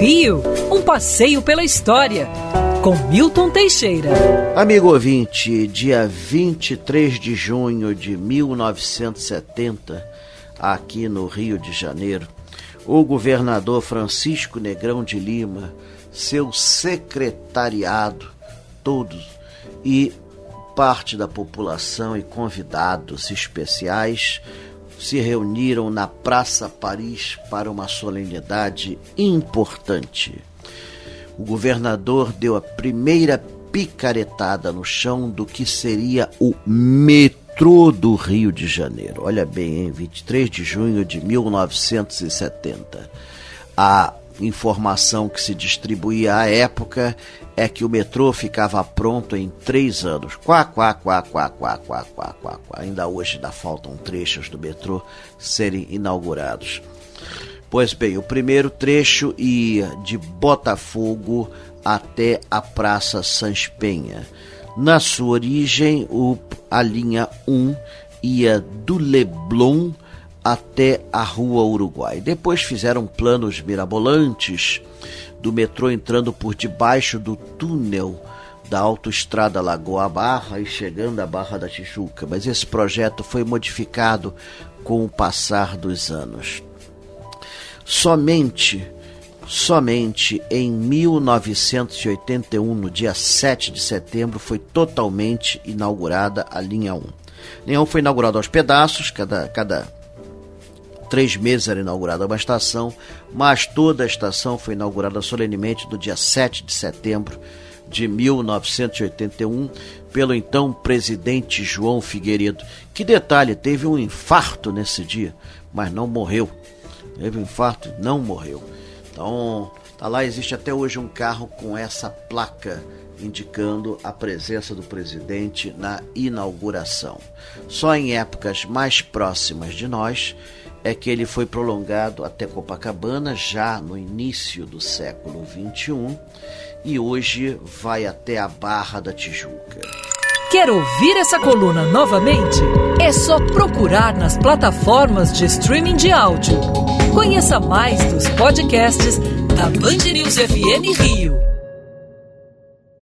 Rio, um passeio pela história, com Milton Teixeira. Amigo ouvinte, dia 23 de junho de 1970, aqui no Rio de Janeiro, o governador Francisco Negrão de Lima, seu secretariado, todos, e parte da população e convidados especiais se reuniram na Praça Paris para uma solenidade importante. O governador deu a primeira picaretada no chão do que seria o metrô do Rio de Janeiro. Olha bem, em 23 de junho de 1970. A informação que se distribuía à época é que o metrô ficava pronto em três anos. Quá, quá, quá, quá, quá, quá, quá, quá, quá. Ainda hoje ainda faltam trechos do metrô serem inaugurados. Pois bem, o primeiro trecho ia de Botafogo até a Praça Sans Penha. Na sua origem, o, a linha 1 ia do Leblon até a Rua Uruguai. Depois fizeram planos mirabolantes do metrô entrando por debaixo do túnel da autoestrada Lagoa Barra e chegando à Barra da Tijuca, mas esse projeto foi modificado com o passar dos anos. Somente, somente em 1981, no dia 7 de setembro, foi totalmente inaugurada a linha 1. A linha 1 foi inaugurada aos pedaços, cada, cada três meses era inaugurada uma estação, mas toda a estação foi inaugurada solenemente no dia 7 de setembro de 1981 pelo então presidente João Figueiredo. Que detalhe, teve um infarto nesse dia, mas não morreu. Teve um infarto, não morreu. Então, tá lá existe até hoje um carro com essa placa indicando a presença do presidente na inauguração. Só em épocas mais próximas de nós é que ele foi prolongado até Copacabana já no início do século XXI e hoje vai até a Barra da Tijuca. Quer ouvir essa coluna novamente? É só procurar nas plataformas de streaming de áudio. Conheça mais dos podcasts da Band News FM Rio.